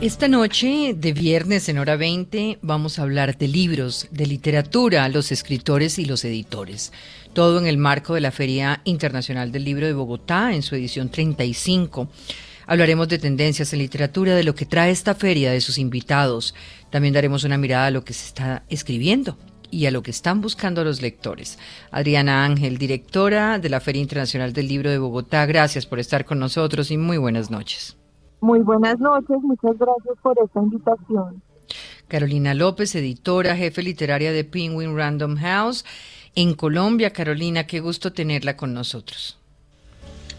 Esta noche de viernes en hora 20 vamos a hablar de libros, de literatura, los escritores y los editores. Todo en el marco de la Feria Internacional del Libro de Bogotá en su edición 35. Hablaremos de tendencias en literatura, de lo que trae esta feria, de sus invitados. También daremos una mirada a lo que se está escribiendo y a lo que están buscando los lectores. Adriana Ángel, directora de la Feria Internacional del Libro de Bogotá, gracias por estar con nosotros y muy buenas noches. Muy buenas noches, muchas gracias por esta invitación. Carolina López, editora, jefe literaria de Penguin Random House en Colombia. Carolina, qué gusto tenerla con nosotros.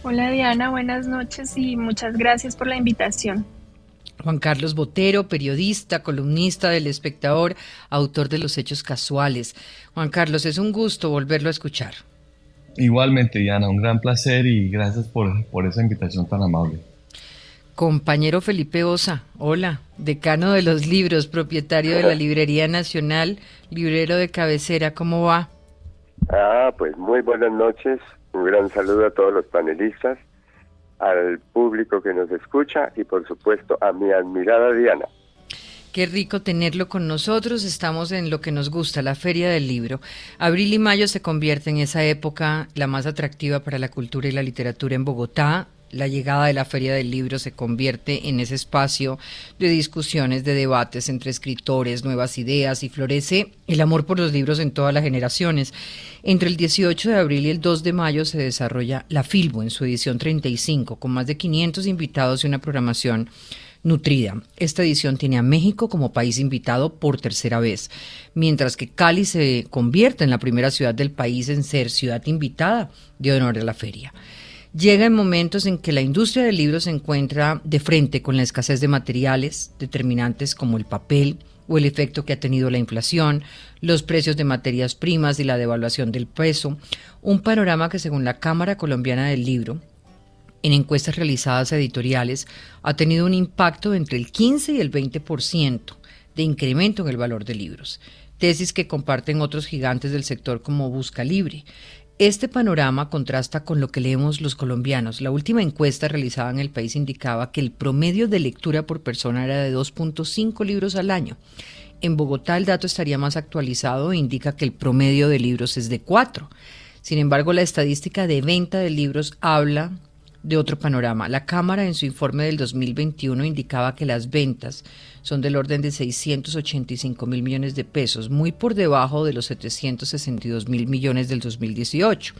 Hola Diana, buenas noches y muchas gracias por la invitación. Juan Carlos Botero, periodista, columnista del Espectador, autor de Los Hechos Casuales. Juan Carlos, es un gusto volverlo a escuchar. Igualmente, Diana, un gran placer y gracias por, por esa invitación tan amable. Compañero Felipe Osa, hola, decano de los libros, propietario de la Librería Nacional, librero de cabecera, ¿cómo va? Ah, pues muy buenas noches, un gran saludo a todos los panelistas, al público que nos escucha y por supuesto a mi admirada Diana. Qué rico tenerlo con nosotros. Estamos en lo que nos gusta, la Feria del Libro. Abril y mayo se convierte en esa época la más atractiva para la cultura y la literatura en Bogotá la llegada de la Feria del Libro se convierte en ese espacio de discusiones, de debates entre escritores, nuevas ideas y florece el amor por los libros en todas las generaciones. Entre el 18 de abril y el 2 de mayo se desarrolla la Filbo en su edición 35, con más de 500 invitados y una programación nutrida. Esta edición tiene a México como país invitado por tercera vez, mientras que Cali se convierte en la primera ciudad del país en ser ciudad invitada de honor a la feria llega en momentos en que la industria del libro se encuentra de frente con la escasez de materiales determinantes como el papel o el efecto que ha tenido la inflación, los precios de materias primas y la devaluación del peso, un panorama que según la Cámara Colombiana del Libro, en encuestas realizadas editoriales, ha tenido un impacto entre el 15 y el 20% de incremento en el valor de libros tesis que comparten otros gigantes del sector como Busca Libre. Este panorama contrasta con lo que leemos los colombianos. La última encuesta realizada en el país indicaba que el promedio de lectura por persona era de 2.5 libros al año. En Bogotá el dato estaría más actualizado e indica que el promedio de libros es de 4. Sin embargo, la estadística de venta de libros habla de otro panorama. La Cámara en su informe del 2021 indicaba que las ventas son del orden de 685 mil millones de pesos, muy por debajo de los 762 mil millones del 2018,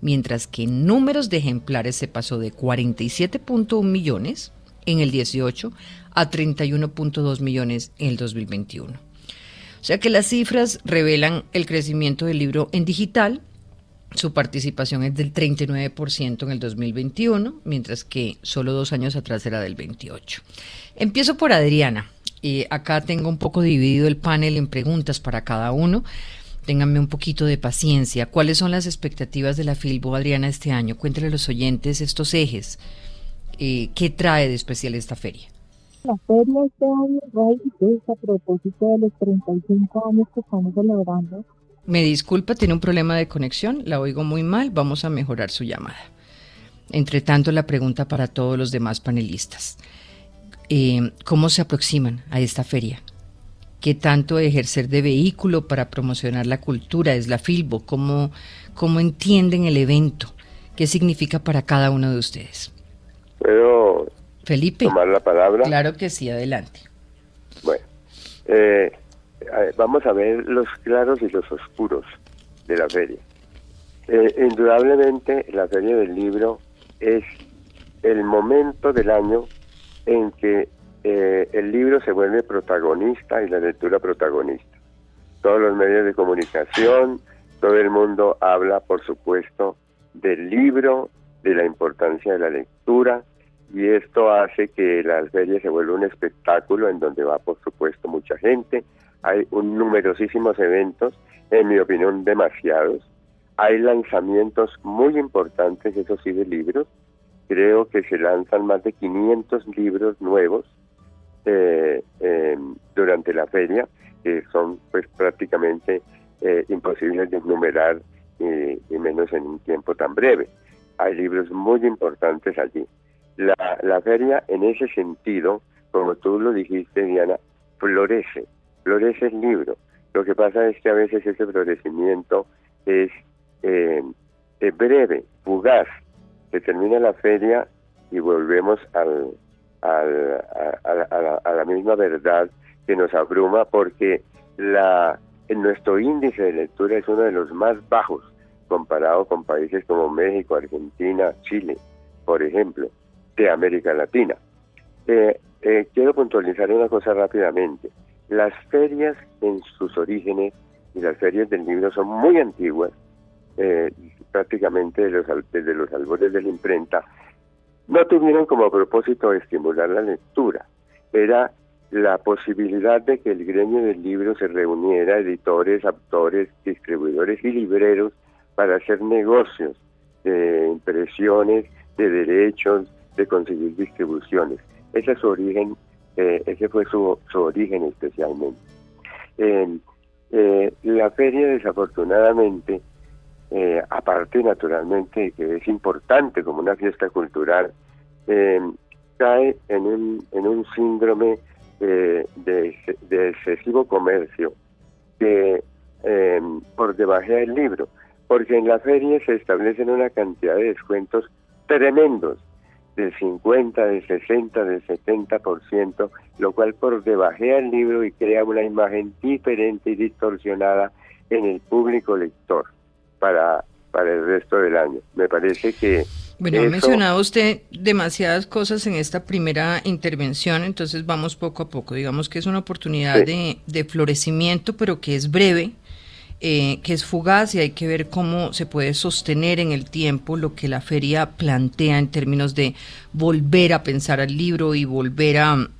mientras que en números de ejemplares se pasó de 47.1 millones en el 18 a 31.2 millones en el 2021. O sea que las cifras revelan el crecimiento del libro en digital, su participación es del 39% en el 2021, mientras que solo dos años atrás era del 28%. Empiezo por Adriana. Acá tengo un poco dividido el panel en preguntas para cada uno. Ténganme un poquito de paciencia. ¿Cuáles son las expectativas de la Filbo, Adriana, este año? Cuéntale a los oyentes estos ejes. Eh, ¿Qué trae de especial esta feria? La feria este año es a propósito de los 35 años que estamos celebrando me disculpa, tiene un problema de conexión, la oigo muy mal, vamos a mejorar su llamada. Entre tanto, la pregunta para todos los demás panelistas. Eh, ¿Cómo se aproximan a esta feria? ¿Qué tanto ejercer de vehículo para promocionar la cultura es la Filbo? ¿Cómo, ¿Cómo entienden el evento? ¿Qué significa para cada uno de ustedes? ¿Puedo Felipe, tomar la palabra? Claro que sí, adelante. Bueno, eh, vamos a ver los claros y los oscuros de la feria. Eh, indudablemente la feria del libro es el momento del año en que eh, el libro se vuelve protagonista y la lectura protagonista. Todos los medios de comunicación, todo el mundo habla, por supuesto, del libro, de la importancia de la lectura, y esto hace que la feria se vuelva un espectáculo en donde va, por supuesto, mucha gente, hay un, numerosísimos eventos, en mi opinión demasiados, hay lanzamientos muy importantes, eso sí, de libros, creo que se lanzan más de 500 libros nuevos eh, durante la feria, que son pues prácticamente eh, imposibles de enumerar y menos en un tiempo tan breve. Hay libros muy importantes allí. La, la feria en ese sentido, como tú lo dijiste, Diana, florece, florece el libro. Lo que pasa es que a veces ese florecimiento es eh, breve, fugaz. Se termina la feria y volvemos al, al, a, la, misma verdad que nos abruma porque la, nuestro índice de lectura es uno de los más bajos comparado con países como México, Argentina, Chile, por ejemplo, de América Latina. Eh, eh, quiero puntualizar una cosa rápidamente. Las ferias en sus orígenes y las ferias del libro son muy antiguas, eh, prácticamente de los, desde los albores de la imprenta, no tuvieron como propósito estimular la lectura. Era la posibilidad de que el gremio del libro se reuniera, editores, autores, distribuidores y libreros, para hacer negocios de impresiones, de derechos, de conseguir distribuciones. Ese es su origen, eh, ese fue su, origen especialmente. Eh, la feria desafortunadamente, eh, aparte naturalmente que es importante como una fiesta cultural, cae en un, en un síndrome de, de, excesivo comercio que por debajo del libro, porque en la feria se establecen una cantidad de descuentos tremendos del 50, del 60, del 70%, lo cual por debajea el libro y crea una imagen diferente y distorsionada en el público lector para, para el resto del año. Me parece que... Bueno, ha mencionado usted demasiadas cosas en esta primera intervención, entonces vamos poco a poco. Digamos que es una oportunidad de, de florecimiento, pero que es breve eh, que es fugaz y hay que ver cómo se puede sostener en el tiempo lo que la feria plantea en términos de volver a pensar al libro y volver a,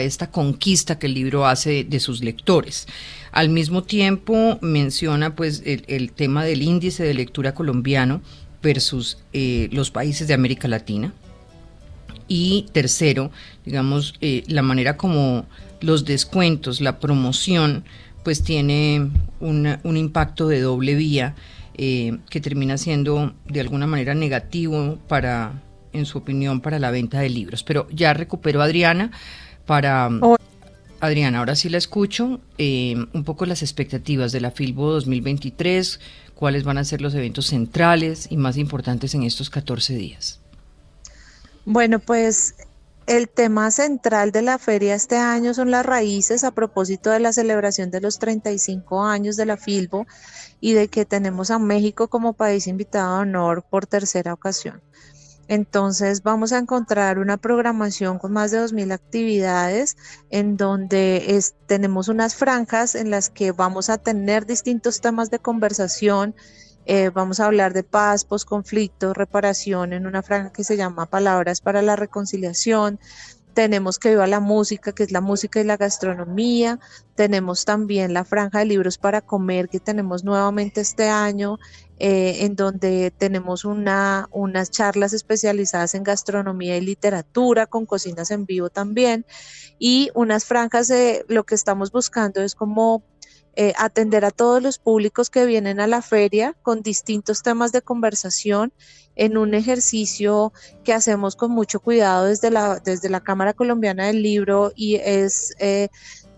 esta conquista que el libro hace de sus lectores. Al mismo tiempo menciona pues el, tema del índice de lectura colombiano versus eh, los países de América Latina. Y tercero, digamos, eh, la manera como los descuentos, la promoción, pues tiene un impacto de doble vía eh, que termina siendo de alguna manera negativo para, en su opinión, para la venta de libros. Pero ya recupero a Adriana para... Adriana, ahora sí la escucho. Eh, un poco las expectativas de la Filbo 2023, cuáles van a ser los eventos centrales y más importantes en estos 14 días. Bueno, pues el tema central de la feria este año son las raíces a propósito de la celebración de los 35 años de la Filbo y de que tenemos a México como país invitado de honor por tercera ocasión. Entonces vamos a encontrar una programación con más de 2.000 actividades en donde tenemos unas franjas en las que vamos a tener distintos temas de conversación eh, vamos a hablar de paz, posconflicto, reparación en una franja que se llama Palabras para la Reconciliación. Tenemos que viva la música, que es la música y la gastronomía. Tenemos también la franja de libros para comer que tenemos nuevamente este año, eh, en donde tenemos una, unas charlas especializadas en gastronomía y literatura, con cocinas en vivo también, y unas franjas de lo que estamos buscando es como eh, atender a todos los públicos que vienen a la feria con distintos temas de conversación en un ejercicio que hacemos con mucho cuidado desde la, desde la Cámara Colombiana del Libro y es eh,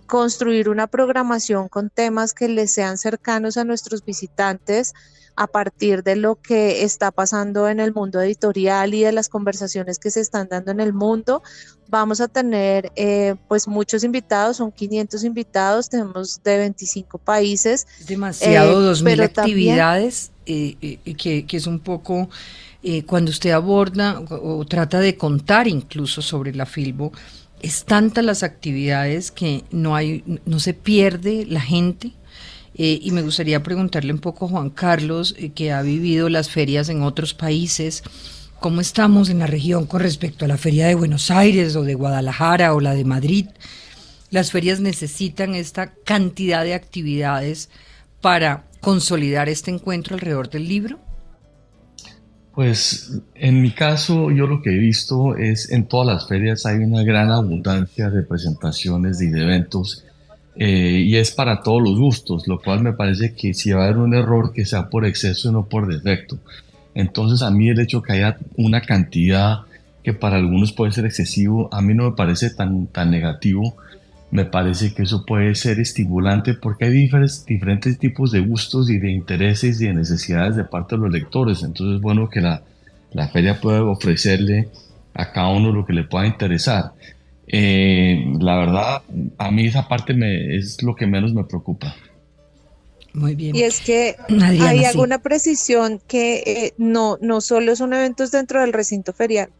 construir una programación con temas que les sean cercanos a nuestros visitantes a partir de lo que está pasando en el mundo editorial y de las conversaciones que se están dando en el mundo. Vamos a tener eh, pues muchos invitados, son 500 invitados, tenemos de 25 países. Demasiado, 2.000 eh, actividades, eh, que, que, es un poco cuando usted aborda o, trata de contar incluso sobre la Filbo, es tantas las actividades que no hay, no se pierde la gente eh, y me gustaría preguntarle un poco a Juan Carlos, eh, que ha vivido las ferias en otros países, ¿cómo estamos en la región con respecto a la feria de Buenos Aires o de Guadalajara o la de Madrid? Las ferias necesitan esta cantidad de actividades para consolidar este encuentro alrededor del libro. Pues en mi caso yo lo que he visto es en todas las ferias hay una gran abundancia de presentaciones y de eventos eh, y es para todos los gustos, lo cual me parece que si va a haber un error que sea por exceso y no por defecto. Entonces a mí el hecho que haya una cantidad que para algunos puede ser excesivo, a mí no me parece tan, tan negativo. Me parece que eso puede ser estimulante porque hay diferentes, tipos de gustos y de intereses y de necesidades de parte de los lectores. Entonces es bueno que la, la feria pueda ofrecerle a cada uno lo que le pueda interesar. Eh, la verdad, a mí esa parte me, es lo que menos me preocupa. Muy bien. Y es que hay alguna precisión que eh, no, no solo son eventos dentro del recinto ferial.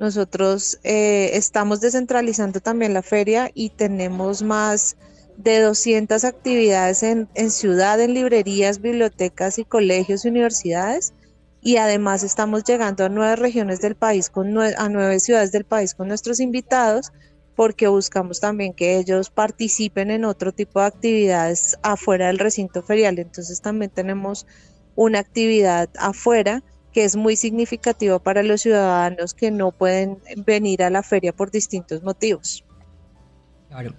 Nosotros eh, estamos descentralizando también la feria y tenemos más de 200 actividades en, en ciudad, en librerías, bibliotecas y colegios y universidades. Y además estamos llegando a nueve regiones del país, con a nueve ciudades del país con nuestros invitados porque buscamos también que ellos participen en otro tipo de actividades afuera del recinto ferial. Entonces también tenemos una actividad afuera que es muy significativa para los ciudadanos que no pueden venir a la feria por distintos motivos. Claro.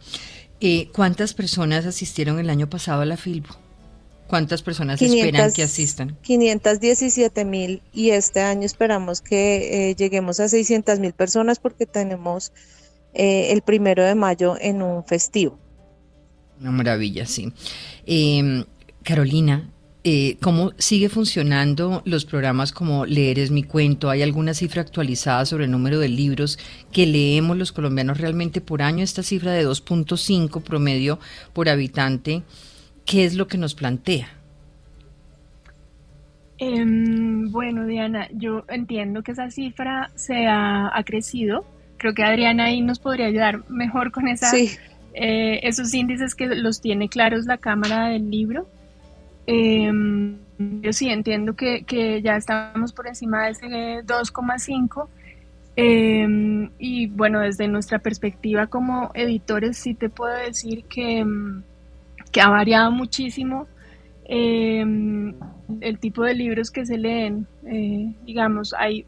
Eh, ¿Cuántas personas asistieron el año pasado a la FILBO? ¿Cuántas personas esperan que asistan? 517 mil y este año esperamos que eh, lleguemos a 600 mil personas porque tenemos eh, el primero de mayo en un festivo. Una maravilla, sí. Em, Carolina, eh, ¿cómo sigue funcionando los programas como Leer es mi cuento? ¿Hay alguna cifra actualizada sobre el número de libros que leemos los colombianos realmente por año? Esta cifra de 2.5 promedio por habitante, ¿qué es lo que nos plantea? Em, bueno, Diana, yo entiendo que esa cifra se ha crecido creo que Adriana ahí nos podría ayudar mejor con esa, eh, esos índices que los tiene claros la Cámara del Libro. Em, yo sí entiendo que, que, ya estamos por encima de ese 2,5. Em, y bueno, desde nuestra perspectiva como editores sí te puedo decir que, em, que ha variado muchísimo el tipo de libros que se leen. Eh, digamos, hay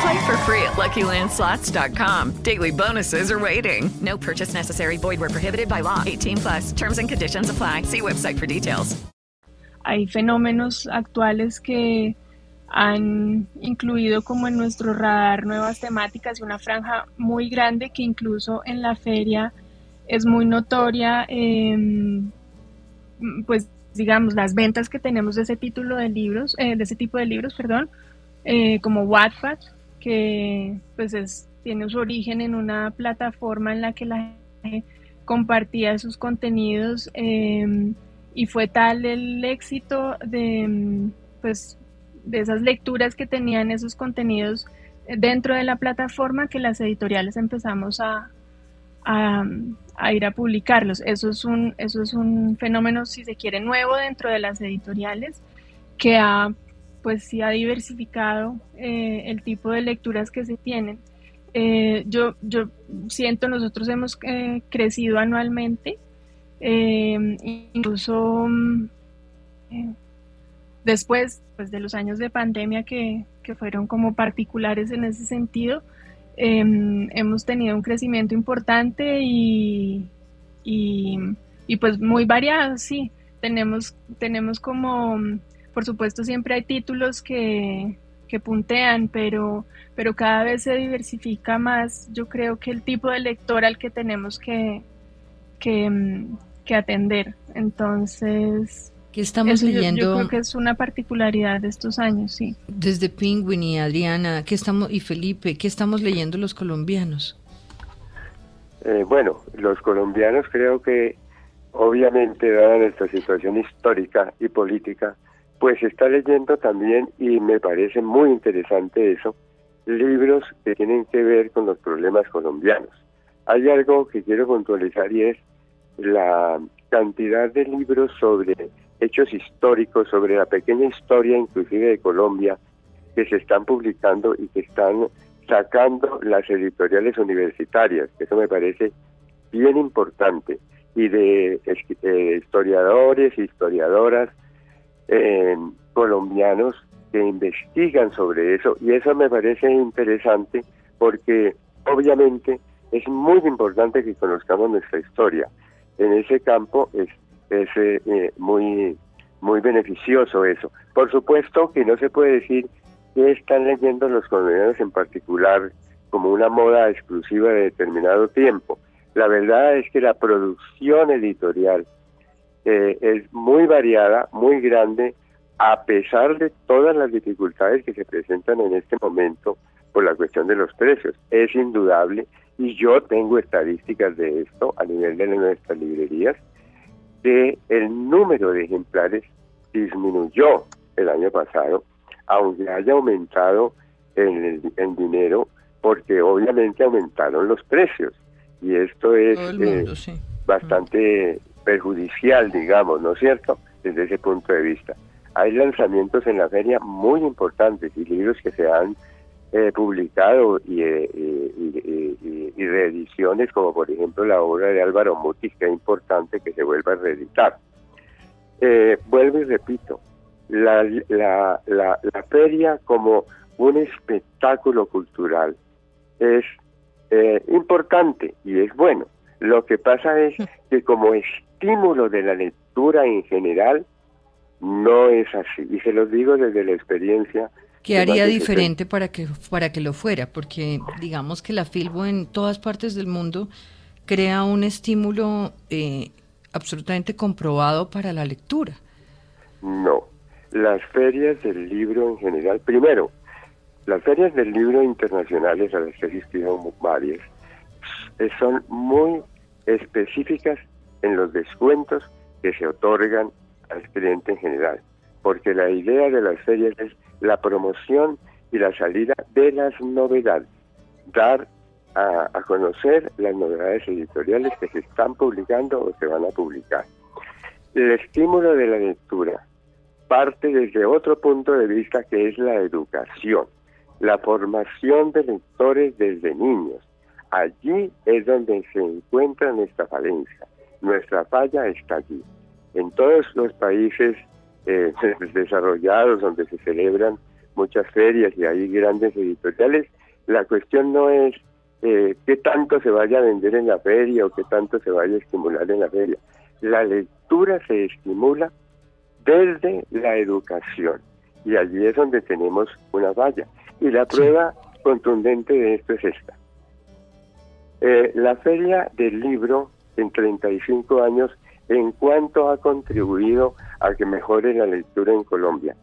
Play for free at LuckyLandSlots.com. Daily bonuses are waiting. No purchase necessary. Void where prohibited by law. 18 plus. Terms and conditions apply. See website for details. Hay fenómenos actuales que han incluido como en nuestro radar nuevas temáticas y una franja muy grande que incluso en la feria es muy notoria. Eh, pues digamos, las ventas que tenemos de ese título de libros, eh, de ese tipo de libros, perdón, eh, como Wattpad, que pues es, tiene su origen en una plataforma en la que la gente compartía sus contenidos em, y fue tal el éxito de em, pues de esas lecturas que tenían esos contenidos dentro de la plataforma que las editoriales empezamos a, a, ir a publicarlos. Eso es, un, eso es un fenómeno, si se quiere, nuevo dentro de las editoriales que ha pues sí ha diversificado eh, el tipo de lecturas que se tienen. Eh, yo, yo siento, nosotros hemos eh, crecido anualmente, incluso mm, después pues, de los años de pandemia que, que, fueron como particulares en ese sentido, hemos tenido un crecimiento importante y, y, y, pues muy variado, sí. Tenemos, tenemos como por supuesto, siempre hay títulos que, puntean, pero, pero cada vez se diversifica más. Yo creo que el tipo de lector al que tenemos que, que, mm, atender. Entonces, ¿Qué estamos leyendo? Yo, creo que es una particularidad de estos años, sí. Desde Penguin y Adriana, ¿qué estamos y Felipe, ¿qué estamos leyendo los colombianos? Eh, bueno, los colombianos creo que, obviamente, dada nuestra situación histórica y política, pues está leyendo también, y me parece muy interesante eso, libros que tienen que ver con los problemas colombianos. Hay algo que quiero puntualizar y es la cantidad de libros sobre hechos históricos, sobre la pequeña historia inclusive de Colombia, que se están publicando y que están sacando las editoriales universitarias. Eso me parece bien importante. Y de eh, historiadores historiadoras eh, colombianos que investigan sobre eso. Y eso me parece interesante porque obviamente es muy importante que conozcamos nuestra historia. En ese campo es, es eh, muy, muy beneficioso eso. Por supuesto que no se puede decir que están leyendo los colombianos en particular como una moda exclusiva de determinado tiempo. La verdad es que la producción editorial eh, es muy variada, muy grande, a pesar de todas las dificultades que se presentan en este momento por la cuestión de los precios. Es indudable, y yo tengo estadísticas de esto a nivel de nuestras librerías, que el número de ejemplares disminuyó el año pasado, aunque haya aumentado en el dinero, porque obviamente aumentaron los precios. Y esto es eh, bastante perjudicial, digamos, ¿no es cierto? Desde ese punto de vista. Hay lanzamientos en la feria muy importantes y libros que se han eh, publicado eh, y, reediciones, como por ejemplo la obra de Álvaro Mutis, que es importante que se vuelva a reeditar. Eh, vuelvo y repito, la, feria como un espectáculo cultural es importante y es bueno. Lo que pasa es que como estímulo de la lectura en general, no es así. Y se los digo desde la experiencia. ¿Qué haría diferente para que, para que lo fuera? Porque digamos que la Filbo en todas partes del mundo crea un estímulo eh, absolutamente comprobado para la lectura. No, las ferias del libro en general, primero, las ferias del libro internacionales a las que he asistido varias, eh, son muy específicas en los descuentos que se otorgan al cliente en general, porque la idea de las ferias es la promoción y la salida de las novedades, dar a, conocer las novedades editoriales que se están publicando o se van a publicar. El estímulo de la lectura parte desde otro punto de vista que es la educación, la formación de lectores desde niños. Allí es donde se encuentra nuestra falencia. Nuestra falla está allí en todos los países eh, desarrollados donde se celebran muchas ferias y hay grandes editoriales, la cuestión no es eh, qué tanto se vaya a vender en la feria o qué tanto se vaya a estimular en la feria. La lectura se estimula desde la educación y allí es donde tenemos una valla. Y la prueba contundente de esto es esta. Eh, la feria del libro en 35 años en cuanto ha contribuido a que mejore la lectura en Colombia.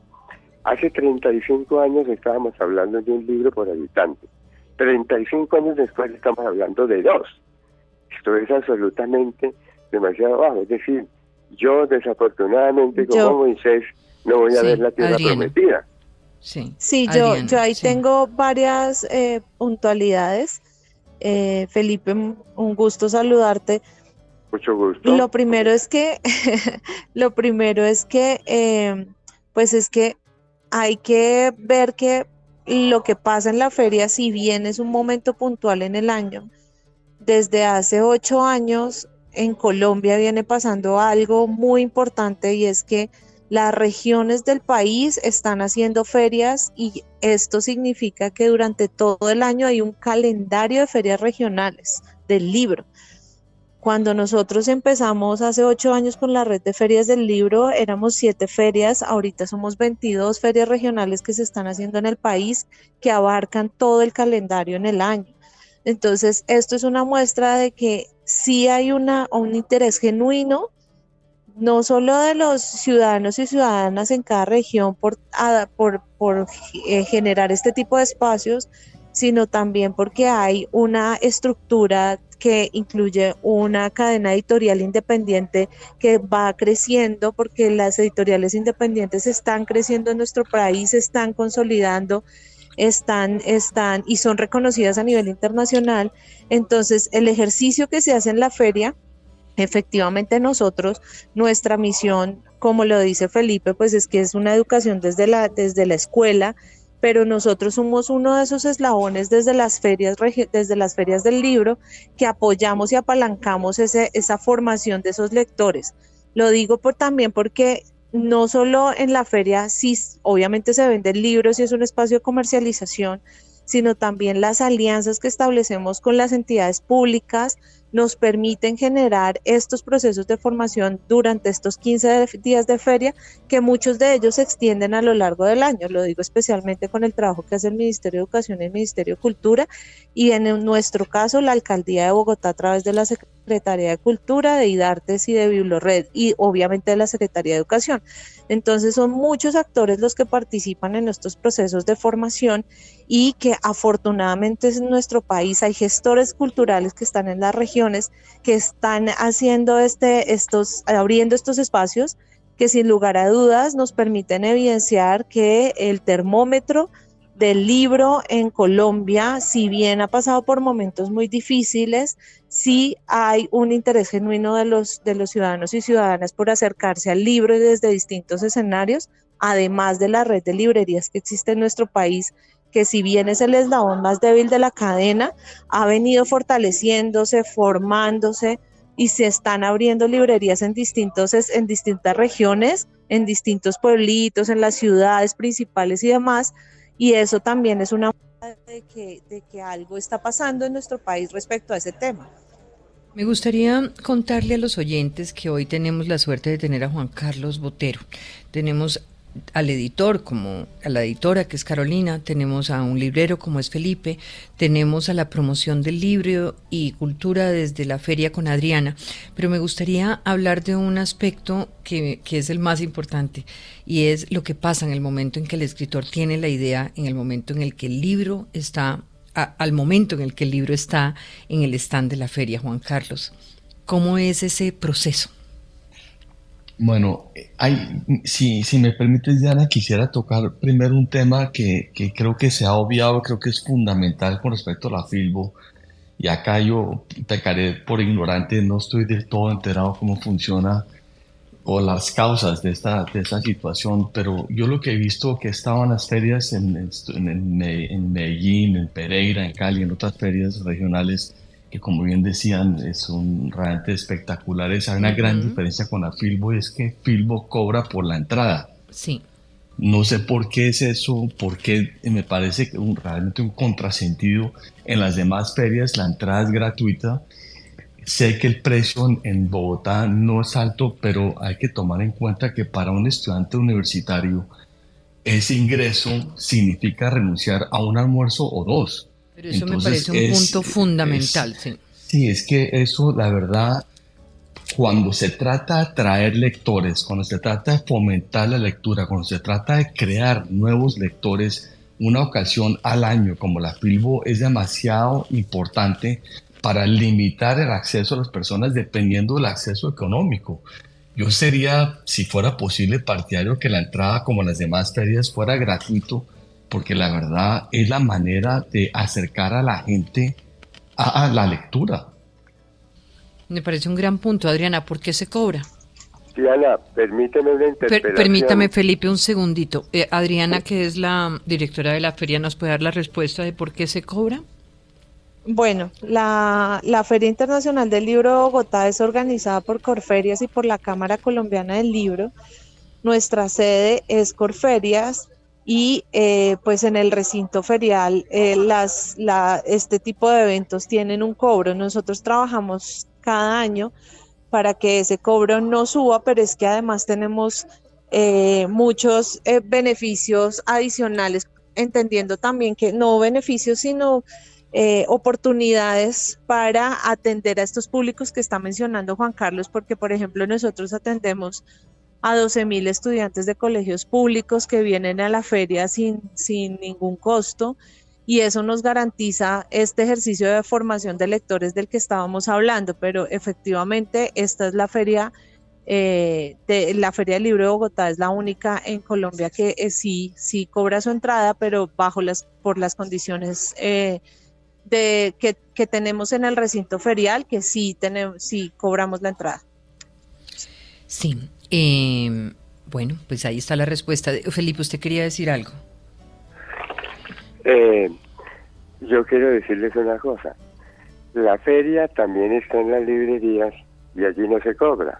Hace 35 años estábamos hablando de un libro por habitante. 35 años después estamos hablando de dos. Esto es absolutamente demasiado bajo. Es decir, yo desafortunadamente como Moisés no voy a ver la tierra prometida. Sí, sí yo, yo ahí tengo varias eh, puntualidades. Eh, Felipe, un gusto saludarte. Mucho gusto. Lo primero es que, lo primero es que, eh, pues es que hay que ver que lo que pasa en la feria, si bien es un momento puntual en el año, desde hace ocho años en Colombia viene pasando algo muy importante y es que las regiones del país están haciendo ferias y esto significa que durante todo el año hay un calendario de ferias regionales del libro. Cuando nosotros empezamos hace ocho años con la red de ferias del libro, éramos siete ferias, ahorita somos 22 ferias regionales que se están haciendo en el país que abarcan todo el calendario en el año. Entonces, esto es una muestra de que sí hay una, un interés genuino, no solo de los ciudadanos y ciudadanas en cada región por, por, por eh, generar este tipo de espacios, sino también porque hay una estructura que incluye una cadena editorial independiente que va creciendo porque las editoriales independientes están creciendo en nuestro país, están consolidando, están, están y son reconocidas a nivel internacional. Entonces, el ejercicio que se hace en la feria Efectivamente nosotros, nuestra misión, como lo dice Felipe, pues es que es una educación desde la, desde la escuela, pero nosotros somos uno de esos eslabones desde las ferias, desde las ferias del libro que apoyamos y apalancamos ese, esa formación de esos lectores. Lo digo por, también porque no solo en la feria, sí, obviamente se venden libros y es un espacio de comercialización, sino también las alianzas que establecemos con las entidades públicas, nos permiten generar estos procesos de formación durante estos 15 días de feria, que muchos de ellos se extienden a lo largo del año. Lo digo especialmente con el trabajo que hace el Ministerio de Educación y el Ministerio de Cultura, y en nuestro caso la Alcaldía de Bogotá a través de la Secretaría de Cultura, de IDARTES y de Biblored, y obviamente de la Secretaría de Educación. Entonces son muchos actores los que participan en estos procesos de formación y que afortunadamente en nuestro país hay gestores culturales que están en las regiones que están haciendo este, estos, abriendo estos espacios que sin lugar a dudas nos permiten evidenciar que el termómetro del libro en Colombia, si bien ha pasado por momentos muy difíciles, sí hay un interés genuino de los, de los ciudadanos y ciudadanas por acercarse al libro desde distintos escenarios, además de la red de librerías que existe en nuestro país, que si bien es el eslabón más débil de la cadena, ha venido fortaleciéndose, formándose y se están abriendo librerías en, distintos, en distintas regiones, en distintos pueblitos, en las ciudades principales y demás, y eso también es una de que, de que algo está pasando en nuestro país respecto a ese tema. Me gustaría contarle a los oyentes que hoy tenemos la suerte de tener a Juan Carlos Botero. Tenemos al editor como a la editora que es Carolina, tenemos a un librero como es Felipe, tenemos a la promoción del libro y cultura desde la feria con Adriana, pero me gustaría hablar de un aspecto que, que es el más importante y es lo que pasa en el momento en que el escritor tiene la idea, en el momento en el que el libro está, al momento en el que el libro está en el stand de la feria, Juan Carlos. ¿Cómo es ese proceso? Bueno, hay, si, si me permites, Diana, quisiera tocar primero un tema que, que creo que se ha obviado, creo que es fundamental con respecto a la Filbo. Y acá yo pecaré por ignorante, no estoy del todo enterado cómo funciona o las causas de esta, de esta situación, pero yo lo que he visto que estaban las ferias en, en Medellín, en Pereira, en Cali, en otras ferias regionales, que como bien decían, son realmente espectaculares. Hay una gran diferencia con la Filbo y es que Filbo cobra por la entrada. Sí. No sé por qué es eso, porque me parece que un, realmente un contrasentido. En las demás ferias la entrada es gratuita. Sé que el precio en Bogotá no es alto, pero hay que tomar en cuenta que para un estudiante universitario ese ingreso significa renunciar a un almuerzo o dos. Pero eso me parece un punto fundamental, sí. Sí, es que eso, la verdad, cuando se trata de atraer lectores, cuando se trata de fomentar la lectura, cuando se trata de crear nuevos lectores, una ocasión al año como la Filbo es demasiado importante para limitar el acceso a las personas dependiendo del acceso económico. Yo sería, si fuera posible, partidario que la entrada, como las demás ferias, fuera gratuito porque la verdad es la manera de acercar a la gente a, la lectura. Me parece un gran punto, Adriana. ¿Por qué se cobra? Diana, permíteme una interpelación. permítame, Felipe, un segundito. Eh, Adriana, que es la directora de la feria, ¿nos puede dar la respuesta de por qué se cobra? Bueno, la, la Feria Internacional del Libro de Bogotá es organizada por Corferias y por la Cámara Colombiana del Libro. Nuestra sede es Corferias, y eh, pues en el recinto ferial eh, las, la, este tipo de eventos tienen un cobro. Nosotros trabajamos cada año para que ese cobro no suba, pero es que además tenemos eh, muchos beneficios adicionales, entendiendo también que no beneficios, sino oportunidades para atender a estos públicos que está mencionando Juan Carlos, porque por ejemplo nosotros atendemos a 12 mil estudiantes de colegios públicos que vienen a la feria sin, sin ningún costo y eso nos garantiza este ejercicio de formación de lectores del que estábamos hablando, pero efectivamente esta es la feria eh, de la Feria del Libro de Bogotá es la única en Colombia que eh, sí, sí cobra su entrada, pero bajo las, por las condiciones eh, de que, que tenemos en el recinto ferial, que sí tenemos, sí cobramos la entrada. Sí. Eh, bueno, pues ahí está la respuesta. Felipe, ¿usted quería decir algo? Eh, yo quiero decirles una cosa. La feria también está en las librerías y allí no se cobra.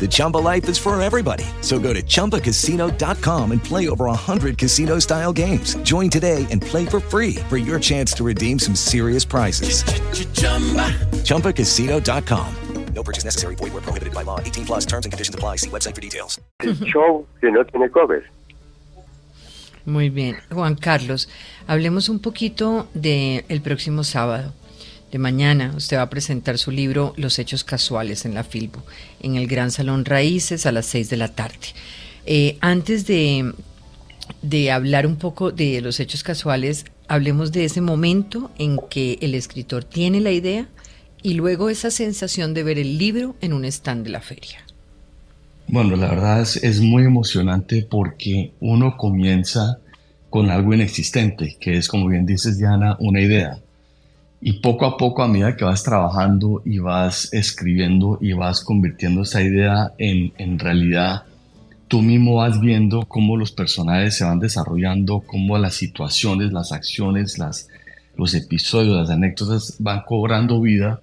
The Chumba life is for everybody. So go to ChumbaCasino.com and play over 100 casino-style games. Join today and play for free for your chance to redeem some serious prizes. ChumbaCasino.com. No purchase necessary. Void were prohibited by law. 18 plus terms and conditions apply. See website for details. el show que no tiene cover. Muy bien. Juan Carlos, hablemos un poquito del el próximo sábado. De mañana usted va a presentar su libro Los Hechos Casuales en la Filbo, en el Gran Salón Raíces a las 6 de la tarde. Eh, antes de, de hablar un poco de los hechos casuales, hablemos de ese momento en que el escritor tiene la idea y luego esa sensación de ver el libro en un stand de la feria. Bueno, la verdad es, es muy emocionante porque uno comienza con algo inexistente, que es, como bien dices, Diana, una idea. Y poco a poco, a medida que vas trabajando y vas escribiendo y vas convirtiendo esa idea en, en realidad, tú mismo vas viendo cómo los personajes se van desarrollando, cómo las situaciones, las acciones, las, los episodios, las anécdotas van cobrando vida.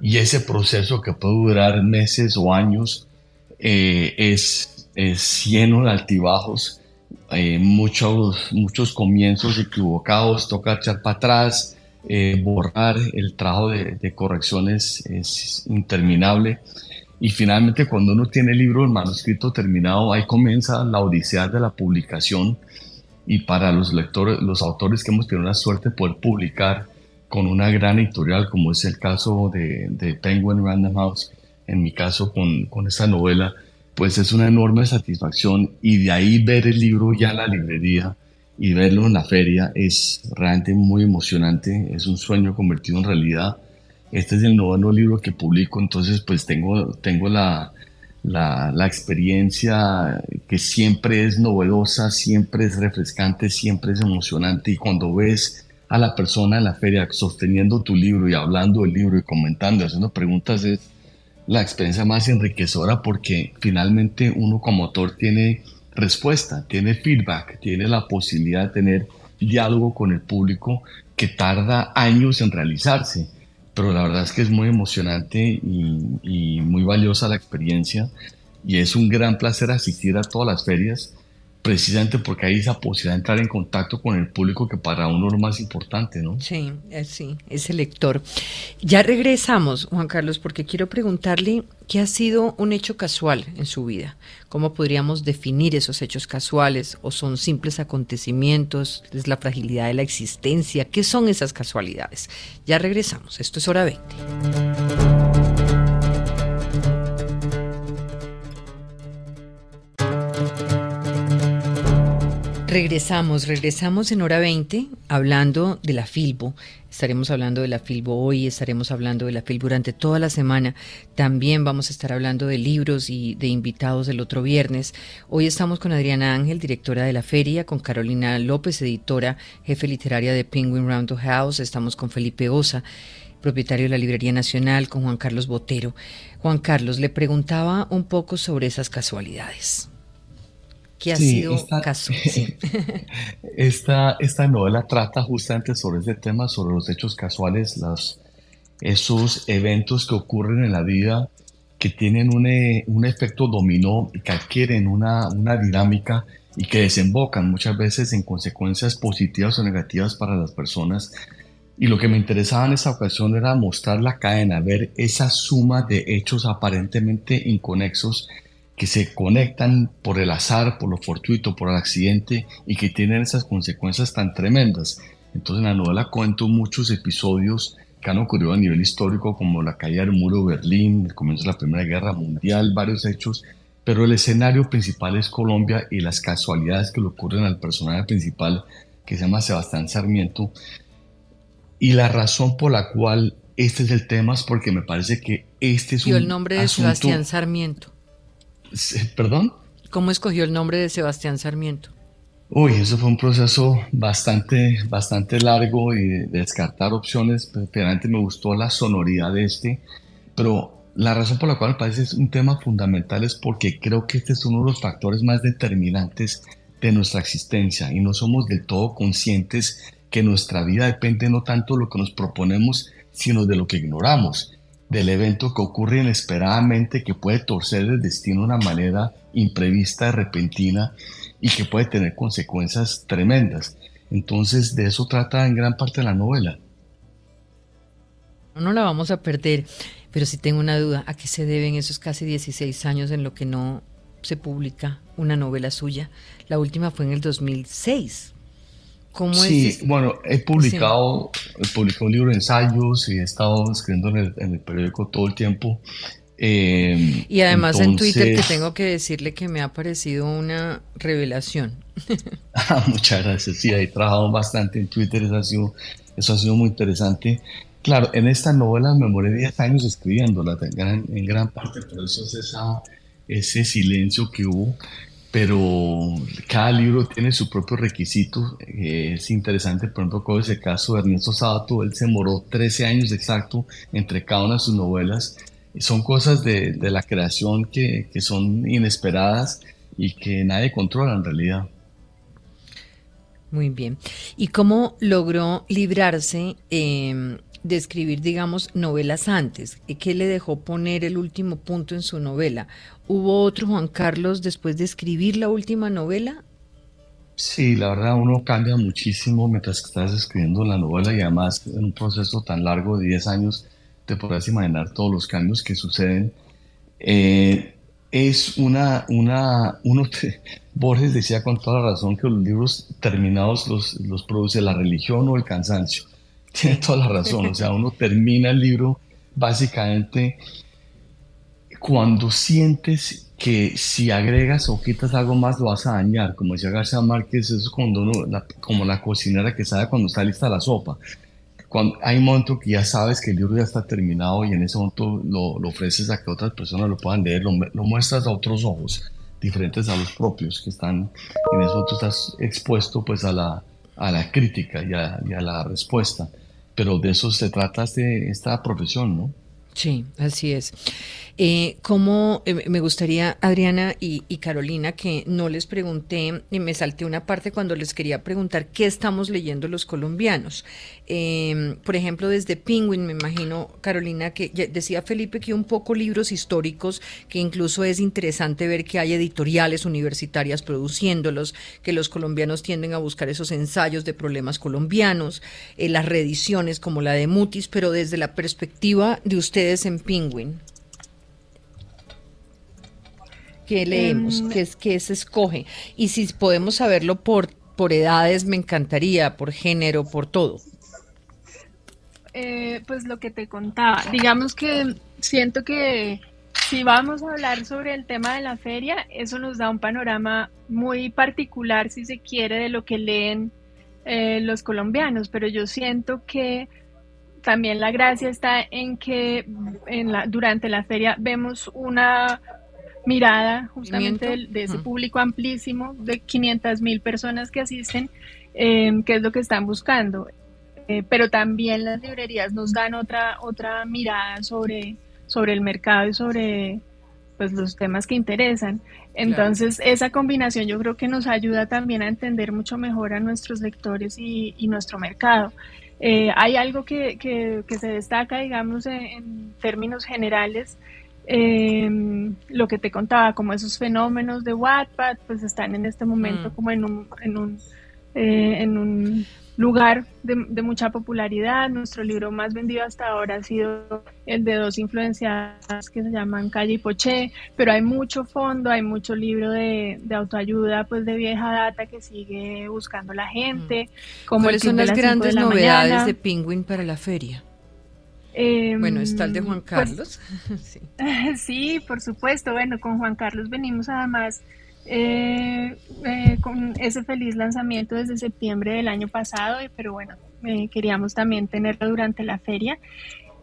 Y ese proceso que puede durar meses o años eh, es, es lleno de altibajos, eh, muchos, muchos comienzos equivocados, toca echar para atrás, eh, borrar, el trabajo de, correcciones es interminable. Y finalmente cuando uno tiene el libro, el manuscrito terminado, ahí comienza la odisea de la publicación. Y para los lectores, los autores que hemos tenido la suerte de poder publicar con una gran editorial, como es el caso de, de Penguin Random House, en mi caso con, con esta novela, pues es una enorme satisfacción y de ahí ver el libro ya en la librería y verlo en la feria es realmente muy emocionante, es un sueño convertido en realidad. Este es el noveno libro que publico, entonces pues tengo, tengo la, la, la experiencia que siempre es novedosa, siempre es refrescante, siempre es emocionante y cuando ves a la persona en la feria sosteniendo tu libro y hablando del libro y comentando, haciendo preguntas es la experiencia más enriquecedora porque finalmente uno como autor tiene respuesta, tiene feedback, tiene la posibilidad de tener diálogo con el público que tarda años en realizarse. Pero la verdad es que es muy emocionante y, muy valiosa la experiencia y es un gran placer asistir a todas las ferias precisamente porque hay esa posibilidad de entrar en contacto con el público que para uno es lo más importante, ¿no? Sí, sí, ese lector. Ya regresamos, Juan Carlos, porque quiero preguntarle qué ha sido un hecho casual en su vida. ¿Cómo podríamos definir esos hechos casuales? ¿O son simples acontecimientos? ¿Es la fragilidad de la existencia? ¿Qué son esas casualidades? Ya regresamos, esto es hora 20. Regresamos, regresamos en hora 20 hablando de la Filbo. Estaremos hablando de la Filbo hoy, estaremos hablando de la Filbo durante toda la semana. También vamos a estar hablando de libros y de invitados el otro viernes. Hoy estamos con Adriana Ángel, directora de la feria, con Carolina López, editora, jefe literaria de Penguin Round House. Estamos con Felipe Osa propietario de la Librería Nacional, con Juan Carlos Botero. Juan Carlos, le preguntaba un poco sobre esas casualidades que ha sí, sido esta, caso. Sí. esta, esta novela trata justamente sobre ese tema, sobre los hechos casuales, las, esos eventos que ocurren en la vida que tienen un, un efecto dominó y que adquieren una, una dinámica y que desembocan muchas veces en consecuencias positivas o negativas para las personas. Y lo que me interesaba en esta ocasión era mostrar la cadena, ver esa suma de hechos aparentemente inconexos que se conectan por el azar, por lo fortuito, por el accidente y que tienen esas consecuencias tan tremendas. Entonces en la novela cuento muchos episodios que han ocurrido a nivel histórico, como la caída del muro de Berlín, el comienzo de la Primera Guerra Mundial, varios hechos, pero el escenario principal es Colombia y las casualidades que le ocurren al personaje principal, que se llama Sebastián Sarmiento. Y la razón por la cual este es el tema es porque me parece que este es un. el nombre de Sebastián Sarmiento. ¿Perdón? ¿Cómo escogió el nombre de Sebastián Sarmiento? Uy, eso fue un proceso bastante, bastante largo y de descartar opciones. Pero realmente me gustó la sonoridad de este. Pero la razón por la cual me parece es un tema fundamental es porque creo que este es uno de los factores más determinantes de nuestra existencia y no somos del todo conscientes que nuestra vida depende no tanto de lo que nos proponemos, sino de lo que ignoramos, del evento que ocurre inesperadamente que puede torcer el destino de una manera imprevista, repentina y que puede tener consecuencias tremendas. Entonces de eso trata en gran parte la novela. No la vamos a perder, pero si tengo una duda, ¿a qué se deben esos casi 16 años en lo que no se publica una novela suya? La última fue en el 2006. ¿Cómo sí, bueno, he publicado, he publicado un libro de ensayos y he estado escribiendo en el periódico todo el tiempo Em, y además en Twitter que tengo que decirle que me ha parecido una revelación. Ah, muchas gracias, sí, he trabajado bastante en Twitter, eso ha sido, eso ha sido muy interesante. Claro, en esta novela me demoré 10 años escribiéndola, en gran, parte, por eso es esa, ese silencio que hubo, pero cada libro tiene su propio requisito. es interesante, por ejemplo, con ese caso de Ernesto Sabato, él se demoró 13 años exacto entre cada una de sus novelas son cosas de, la creación que, son inesperadas y que nadie controla en realidad. Muy bien. ¿Y cómo logró librarse em, de escribir, digamos, novelas antes? ¿Qué le dejó poner el último punto en su novela? ¿Hubo otro Juan Carlos después de escribir la última novela? Sí, la verdad uno cambia muchísimo mientras que estás escribiendo la novela y además en un proceso tan largo de 10 años te podrás imaginar todos los cambios que suceden. Eh, es una, una, uno Borges decía con toda la razón que los libros terminados los, los produce la religión o el cansancio. Tiene toda la razón, o sea, uno termina el libro básicamente cuando sientes que si agregas o quitas algo más lo vas a dañar, como decía García Márquez, eso es cuando uno, como la cocinera que sabe cuando está lista la sopa. Cuando hay un momento que ya sabes que el libro ya está terminado y en ese momento lo, lo ofreces a que otras personas lo puedan leer, lo, muestras a otros ojos diferentes a los propios que están en eso. Tú estás expuesto pues a la, a la crítica y a, y a la respuesta pero de eso se trata este, esta profesión ¿no? Sí, así es. Eh, como eh, me gustaría, Adriana y, Carolina, que no les pregunté, y me salté una parte cuando les quería preguntar qué estamos leyendo los colombianos. Em, por ejemplo, desde Penguin, me imagino, Carolina, que decía Felipe que un poco libros históricos, que incluso es interesante ver que hay editoriales universitarias produciéndolos, que los colombianos tienden a buscar esos ensayos de problemas colombianos, eh, las reediciones como la de Mutis, pero desde la perspectiva de ustedes en Penguin. ¿Qué leemos? Em, ¿Qué, es, ¿Qué se escoge? Y si podemos saberlo por, por edades, me encantaría, por género, por todo. Eh, pues lo que te contaba, digamos que siento que si vamos a hablar sobre el tema de la feria, eso nos da un panorama muy particular, si se quiere, de lo que leen eh, los colombianos, pero yo siento que también la gracia está en que en la, durante la feria vemos una mirada justamente de, ese público amplísimo de 500 mil personas que asisten, eh, qué es lo que están buscando. Eh, pero también las librerías nos dan otra, otra mirada sobre, sobre el mercado y sobre pues, los temas que interesan. Entonces, esa combinación yo creo que nos ayuda también a entender mucho mejor a nuestros lectores y, nuestro mercado. Eh, hay algo que, que, se destaca, digamos, en términos generales, eh, lo que te contaba, como esos fenómenos de Wattpad, pues están en este momento mm. como en un, en un, eh, en un lugar de, mucha popularidad. Nuestro libro más vendido hasta ahora ha sido el de dos influenciadas que se llaman Calle y Poché, pero hay mucho fondo, hay mucho libro de, autoayuda, pues de vieja data que sigue buscando la gente. Como ¿Cuáles son las grandes novedades de Penguin para la feria? Em, bueno, está el de Juan pues, Carlos. sí. por supuesto. Bueno, con Juan Carlos venimos además eh, eh, con ese feliz lanzamiento desde septiembre del año pasado, pero bueno, eh, queríamos también tenerlo durante la feria.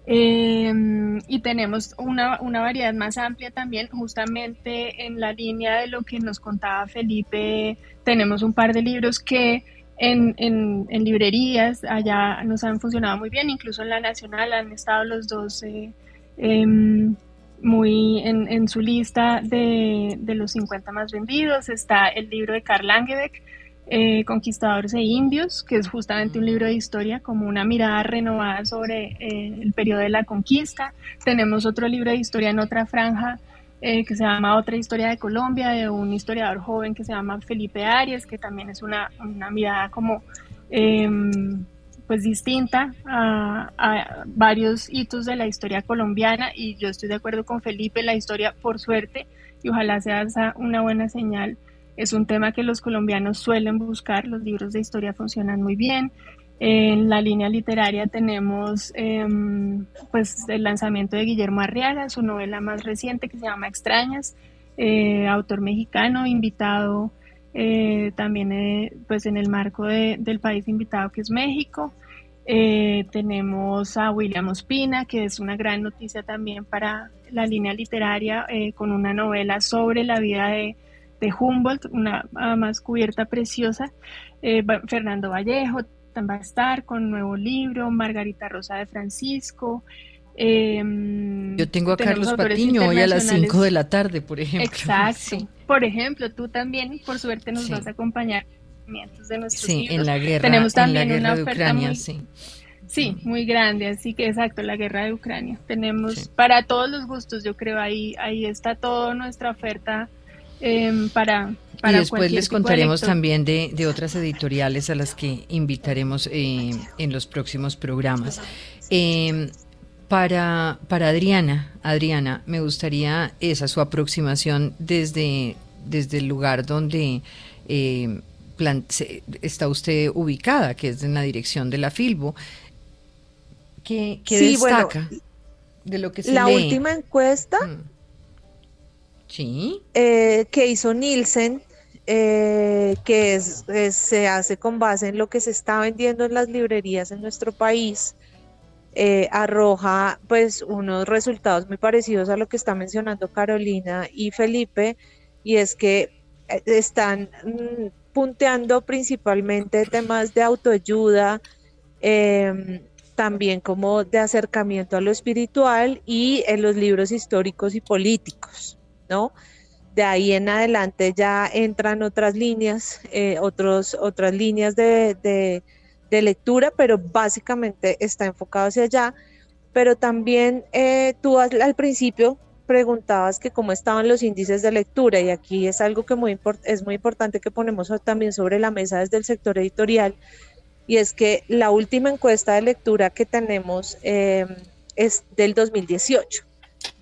Em, y tenemos una, una, variedad más amplia también, justamente en la línea de lo que nos contaba Felipe, tenemos un par de libros que en, en, librerías, allá nos han funcionado muy bien, incluso en la nacional han estado los dos eh, em, muy en, en, su lista de, de, los 50 más vendidos. Está el libro de Karl Langebeck, eh, Conquistadores e Indios, que es justamente un libro de historia, como una mirada renovada sobre eh, el periodo de la conquista. Tenemos otro libro de historia en otra franja eh, que se llama Otra historia de Colombia, de un historiador joven que se llama Felipe Arias, que también es una, una mirada como em, pues distinta a, a, varios hitos de la historia colombiana y yo estoy de acuerdo con Felipe, la historia por suerte y ojalá sea una buena señal. Es un tema que los colombianos suelen buscar, los libros de historia funcionan muy bien, en la línea literaria tenemos em, pues el lanzamiento de Guillermo Arriaga, su novela más reciente que se llama Extrañas, eh, autor mexicano, invitado eh, también eh, pues en el marco del país invitado que es México. tenemos a William Ospina, que es una gran noticia también para la línea literaria, con una novela sobre la vida de, de Humboldt, una más cubierta preciosa. Fernando Vallejo, va a estar con nuevo libro, Margarita Rosa de Francisco. Em, Yo tengo a Carlos Patiño hoy a las 5 de la tarde, por ejemplo. Exacto. Por ejemplo, tú también, por suerte, nos vas a acompañar de nuestros sí, en la guerra, Tenemos también en la guerra de Ucrania, sí. Sí, muy grande, así que exacto, la guerra de Ucrania. Tenemos para todos los gustos, yo creo, ahí, ahí está toda nuestra oferta Em, para, y después les contaremos también de, de, otras editoriales a las que invitaremos eh, en los próximos programas. Em, para, para Adriana, Adriana, me gustaría esa su aproximación desde, desde el lugar donde eh, está usted ubicada, que es en la dirección de la Filbo. ¿Qué, destaca de lo que se La última encuesta mm. Eh, que hizo Nielsen, eh, que se hace con base en lo que se está vendiendo en las librerías en nuestro país, eh, arroja pues unos resultados muy parecidos a lo que está mencionando Carolina y Felipe, y es que están mm, punteando principalmente temas de autoayuda, em, también como de acercamiento a lo espiritual y en los libros históricos y políticos. ¿No? De ahí en adelante ya entran otras líneas, eh, otros, otras líneas de, lectura, pero básicamente está enfocado hacia allá. Pero también eh, tú al, principio preguntabas que cómo estaban los índices de lectura y aquí es algo que muy es muy importante que ponemos también sobre la mesa desde el sector editorial y es que la última encuesta de lectura que tenemos eh, es del 2018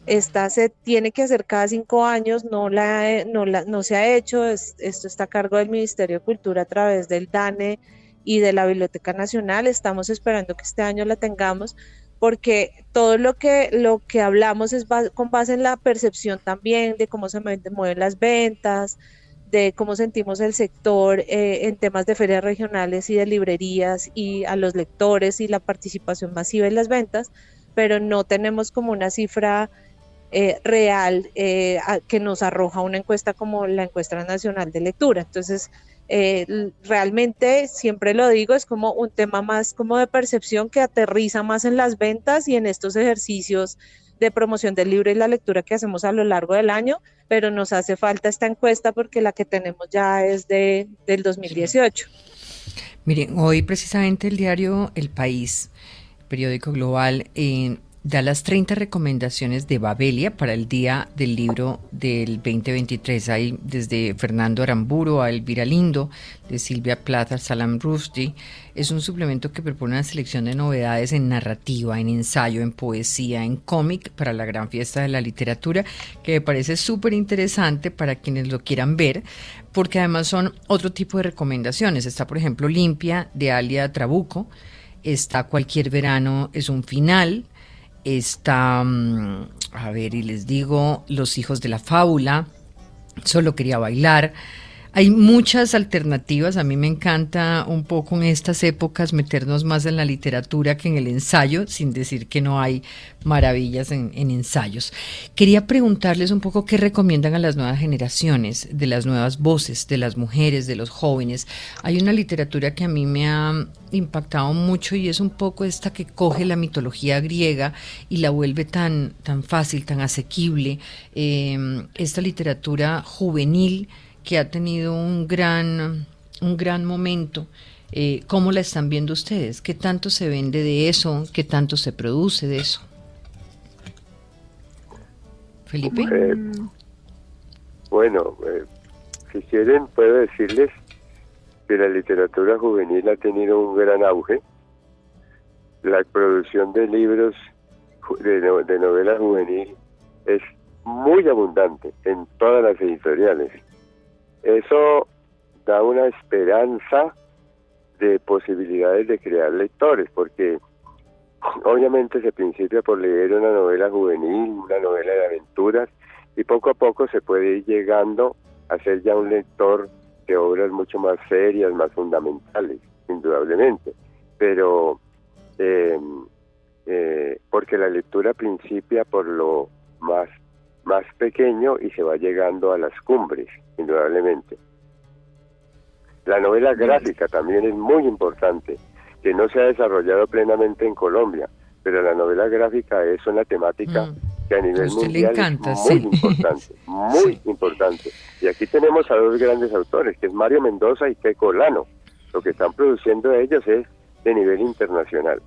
esta se tiene que hacer cada cinco años, no, la, no, la, no se ha hecho, esto está a cargo del Ministerio de Cultura a través del DANE y de la Biblioteca Nacional. Estamos esperando que este año la tengamos porque todo lo que, lo que hablamos es con base en la percepción también de cómo se mueven las ventas, de cómo sentimos el sector eh, en temas de ferias regionales y de librerías y a los lectores y la participación masiva en las ventas, pero no tenemos como una cifra eh, real eh, que nos arroja una encuesta como la encuesta nacional de lectura. Entonces, eh, realmente, siempre lo digo, es como un tema más como de percepción que aterriza más en las ventas y en estos ejercicios de promoción del libro y la lectura que hacemos a lo largo del año, pero nos hace falta esta encuesta porque la que tenemos ya es de, del 2018. Miren, hoy precisamente el diario El País, periódico global, da las 30 recomendaciones de Babelia para el día del libro del 2023. Hay desde Fernando Aramburo a Elvira Lindo, de Silvia Plata, Salam Rushdie. Es un suplemento que propone una selección de novedades en narrativa, en ensayo, en poesía, en cómic para la gran fiesta de la literatura, que me parece súper interesante para quienes lo quieran ver, porque además son otro tipo de recomendaciones. Está, por ejemplo, Limpia, de Alia Trabuco. Está Cualquier verano es un final está, mm, a ver, y les digo, Los hijos de la fábula, Solo quería bailar. Hay muchas alternativas. A mí me encanta un poco en estas épocas meternos más en la literatura que en el ensayo, sin decir que no hay maravillas en, ensayos. Quería preguntarles un poco qué recomiendan a las nuevas generaciones, de las nuevas voces, de las mujeres, de los jóvenes. Hay una literatura que a mí me ha impactado mucho y es un poco esta que coge la mitología griega y la vuelve tan, tan fácil, tan asequible. Eh, esta literatura juvenil que ha tenido un gran, un gran momento. Eh, ¿Cómo la están viendo ustedes? ¿Qué tanto se vende de eso? ¿Qué tanto se produce de eso? Felipe. Eh, bueno, eh, si quieren puedo decirles que la literatura juvenil ha tenido un gran auge. La producción de libros de, de novela juvenil es muy abundante en todas las editoriales. Eso da una esperanza de posibilidades de crear lectores, porque obviamente se principia por leer una novela juvenil, una novela de aventuras, y poco a poco se puede ir llegando a ser ya un lector de obras mucho más serias, más fundamentales, indudablemente. Pero eh, eh, porque la lectura principia por lo más más pequeño y se va llegando a las cumbres, indudablemente. La novela gráfica también es muy importante, que no se ha desarrollado plenamente en Colombia, pero la novela gráfica es una temática mm. que a nivel mundial es muy importante, muy importante. Y aquí tenemos a dos grandes autores, que es Mario Mendoza y Keco Lano. Lo que están produciendo ellos es de nivel internacional.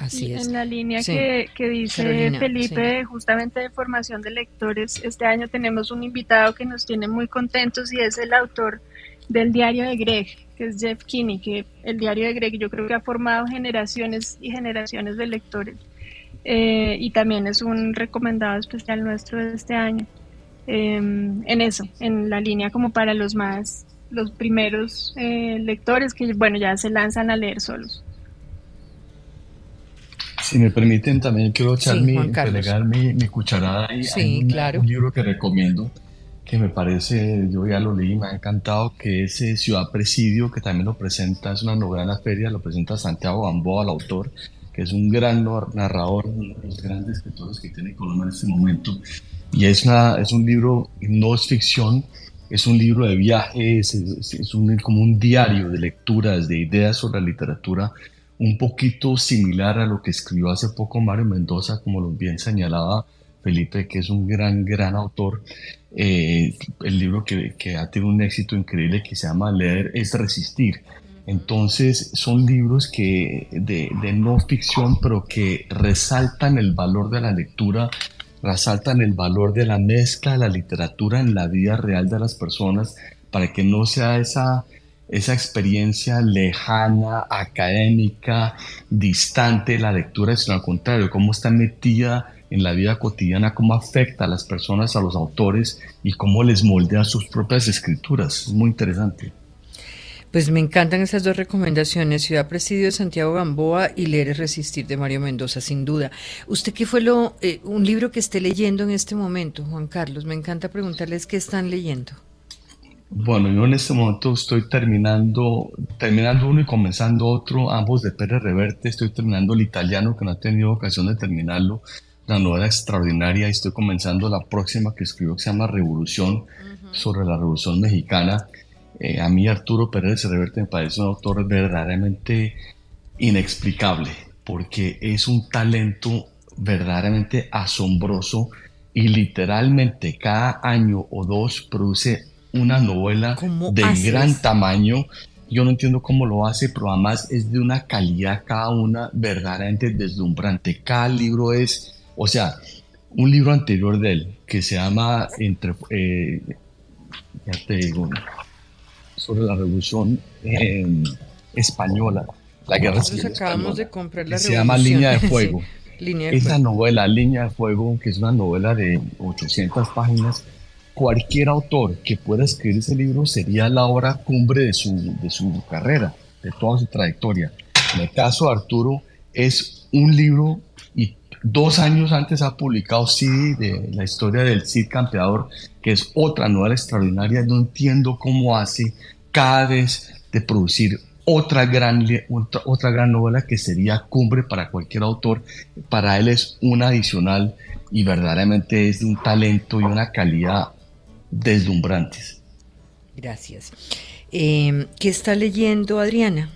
Así es. En la línea que, dice Felipe, justamente de formación de lectores, este año tenemos un invitado que nos tiene muy contentos y es el autor del diario de Greg, que es Jeff Kinney, que el diario de Greg yo creo que ha formado generaciones y generaciones de lectores. Eh, y también es un recomendado especial nuestro de este año. Em, en eso, en la línea como para los más, los primeros eh, lectores que, bueno, ya se lanzan a leer solos. Si me permiten, también quiero echar mi, mi, cucharada ahí. Sí, claro. Un libro que recomiendo, que me parece, yo ya lo leí, me ha encantado, que es eh, Ciudad Presidio, que también lo presenta, es una novela en la feria, lo presenta Santiago Gamboa, el autor, que es un gran narrador, uno de los grandes escritores que tiene Colombia en este momento. Y es, una, es un libro, no es ficción, es un libro de viajes, es, es un, como un diario de lecturas, de ideas sobre la literatura un poquito similar a lo que escribió hace poco Mario Mendoza, como lo bien señalaba Felipe, que es un gran, gran autor. Eh, el libro que, que, ha tenido un éxito increíble que se llama Leer es resistir. Entonces son libros que de, de no ficción, pero que resaltan el valor de la lectura, resaltan el valor de la mezcla de la literatura en la vida real de las personas, para que no sea esa esa experiencia lejana, académica, distante de la lectura, sino al contrario, cómo está metida en la vida cotidiana, cómo afecta a las personas, a los autores y cómo les moldea sus propias escrituras. Es muy interesante. Pues me encantan esas dos recomendaciones, Ciudad Presidio de Santiago Gamboa y Leer y Resistir de Mario Mendoza, sin duda. ¿Usted qué fue lo, eh, un libro que esté leyendo en este momento, Juan Carlos? Me encanta preguntarles qué están leyendo. Bueno, yo en este momento estoy terminando, terminando uno y comenzando otro, ambos de Pérez Reverte. Estoy terminando el italiano, que no he tenido ocasión de terminarlo, la novela extraordinaria, y estoy comenzando la próxima que escribió, que se llama Revolución, sobre la Revolución Mexicana. Eh, a mí Arturo Pérez Reverte me parece un autor verdaderamente inexplicable, porque es un talento verdaderamente asombroso y literalmente cada año o dos produce una novela de gran tamaño Yo no entiendo cómo lo hace, pero además es de una calidad cada una verdaderamente deslumbrante. Cada libro es, o sea, un libro anterior de él que se llama entre, eh, ya te digo, sobre la revolución eh, española, la guerra Nosotros civil acabamos española, de comprar la que se llama Línea de Fuego. Sí, Línea de Esa Fuego. novela, Línea de Fuego, que es una novela de 800 páginas, cualquier autor que pueda escribir ese libro sería la obra cumbre de su, de su carrera, de toda su trayectoria. En el caso de Arturo, es un libro y dos años antes ha publicado CD de la historia del Cid Campeador, que es otra novela extraordinaria. No entiendo cómo hace cada vez de producir otra gran, otra, otra gran novela que sería cumbre para cualquier autor. Para él es una adicional y verdaderamente es de un talento y una calidad deslumbrantes. Gracias. Eh, ¿Qué está leyendo Adriana?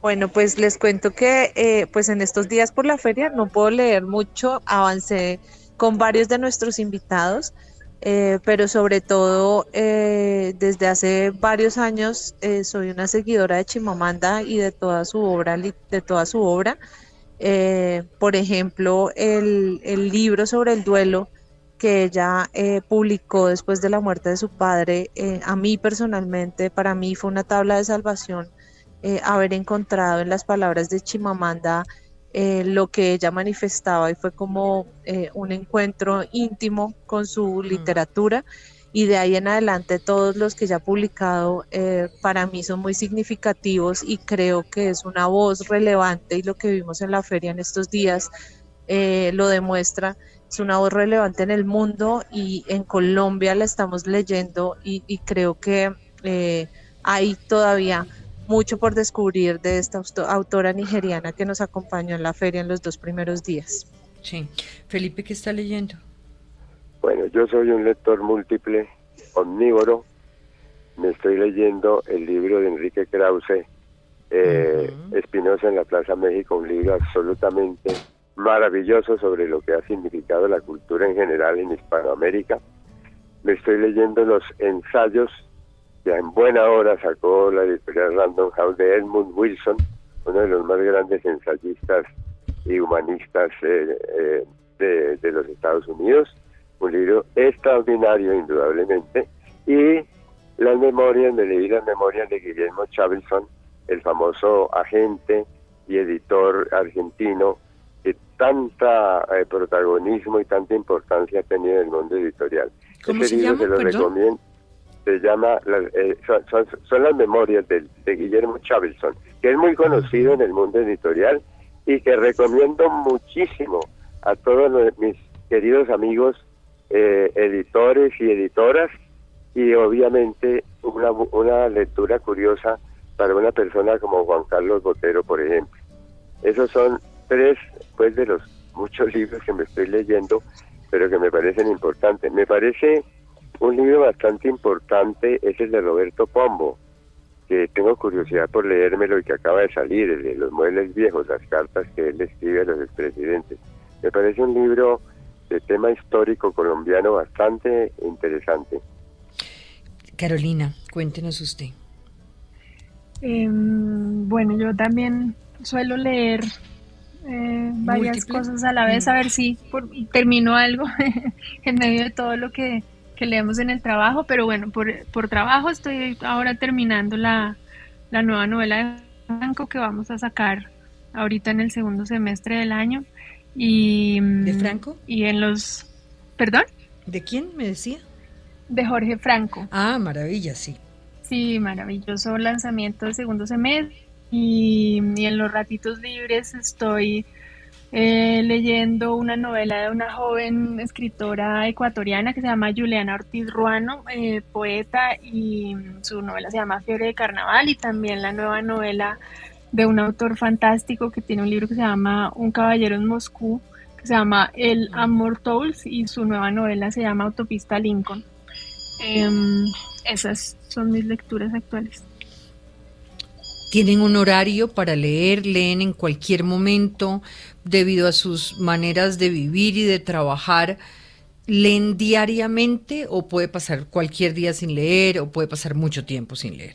Bueno, pues les cuento que eh, pues en estos días por la feria no puedo leer mucho, avancé con varios de nuestros invitados, eh, pero sobre todo eh, desde hace varios años eh, soy una seguidora de Chimamanda y de toda su obra, de toda su obra. Eh, por ejemplo, el, el libro sobre el duelo que ella eh, publicó después de la muerte de su padre, eh, a mí personalmente, para mí fue una tabla de salvación eh, haber encontrado en las palabras de Chimamanda eh, lo que ella manifestaba y fue como eh, un encuentro íntimo con su literatura y de ahí en adelante todos los que ella ha publicado eh, para mí son muy significativos y creo que es una voz relevante y lo que vimos en la feria en estos días eh, lo demuestra. Es una voz relevante en el mundo y en Colombia la estamos leyendo y, y creo que eh, hay todavía mucho por descubrir de esta autora nigeriana que nos acompañó en la feria en los dos primeros días. Sí. Felipe, ¿qué está leyendo? Bueno, yo soy un lector múltiple, omnívoro. Me estoy leyendo el libro de Enrique Krause, eh, Espinosa en la Plaza México, un libro absolutamente maravilloso sobre lo que ha significado la cultura en general en Hispanoamérica. Me estoy leyendo los ensayos que en buena hora sacó la editorial Random House de Edmund Wilson, uno de los más grandes ensayistas y humanistas eh, eh, de, los Estados Unidos. Un libro extraordinario, indudablemente. Y las memorias, me leí las memorias de Guillermo Chavilson, el famoso agente y editor argentino tanta eh, protagonismo y tanta importancia ha tenido en el mundo editorial. ¿Cómo Ese se libro llama? se lo Perdón. recomiendo. Se llama, las- eh, son, son- son las memorias de, Guillermo Chavilson, que es muy conocido en el mundo editorial y que recomiendo muchísimo a todos los- mis queridos amigos eh, editores y editoras y obviamente una, una lectura curiosa para una persona como Juan Carlos Botero, por ejemplo. Esos son tres pues de los muchos libros que me estoy leyendo, pero que me parecen importantes. Me parece un libro bastante importante, es el de Roberto Pombo, que tengo curiosidad por leérmelo y que acaba de salir, el de los muebles viejos, las cartas que él escribe a los expresidentes. Me parece un libro de tema histórico colombiano bastante interesante. Carolina, cuéntenos usted. Em, bueno, yo también suelo leer eh, varias ¿Múltiple? cosas a la vez, Mm. a ver si por- termino algo en medio de todo lo que, que leemos en el trabajo, pero bueno, por, por trabajo estoy ahora terminando la, la nueva novela de Franco que vamos a sacar ahorita en el segundo semestre del año. Y, ¿De Franco? Y en los... ¿Perdón? ¿De quién me decía? De Jorge Franco. Ah, maravilla, sí. Sí, maravilloso lanzamiento del segundo semestre. Y, en los ratitos libres estoy eh, leyendo una novela de una joven escritora ecuatoriana que se llama Juliana Ortiz Ruano, eh, poeta, y su novela se llama Fiebre de Carnaval, y también la nueva novela de un autor fantástico que tiene un libro que se llama Un caballero en Moscú, que se llama El Amor Tools, y su nueva novela se llama Autopista Lincoln. Em, esas son mis lecturas actuales. ¿Tienen un horario para leer? ¿Leen en cualquier momento debido a sus maneras de vivir y de trabajar? ¿Leen diariamente o puede pasar cualquier día sin leer o puede pasar mucho tiempo sin leer?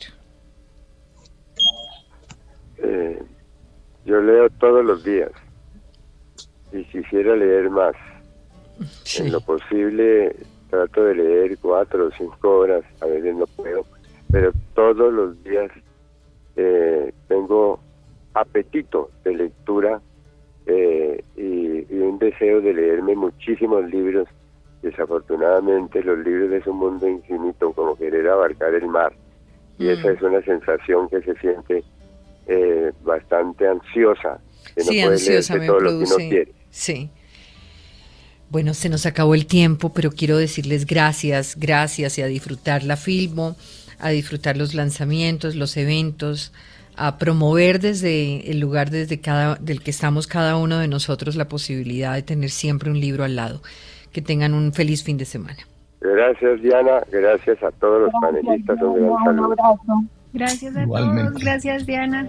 Eh, yo leo todos los días y quisiera leer más. En lo posible trato de leer cuatro o cinco horas, a veces no puedo, pero todos los días eh, tengo apetito de lectura eh, y, un deseo de leerme muchísimos libros. Desafortunadamente los libros es un mundo infinito, como querer abarcar el mar. Y mm. esa es una sensación que se siente eh, bastante ansiosa, que no puede todo lo que uno quiere. Sí. Bueno, se nos acabó el tiempo, pero quiero decirles gracias, gracias y a disfrutar la Filmo, a disfrutar los lanzamientos, los eventos, a promover desde el lugar desde cada, del que estamos cada uno de nosotros la posibilidad de tener siempre un libro al lado. Que tengan un feliz fin de semana. Gracias Diana, gracias a todos los panelistas, un gran saludo. Gracias a todos, gracias Diana.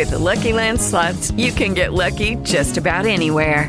With the Lucky Land slots, you can get lucky just about anywhere.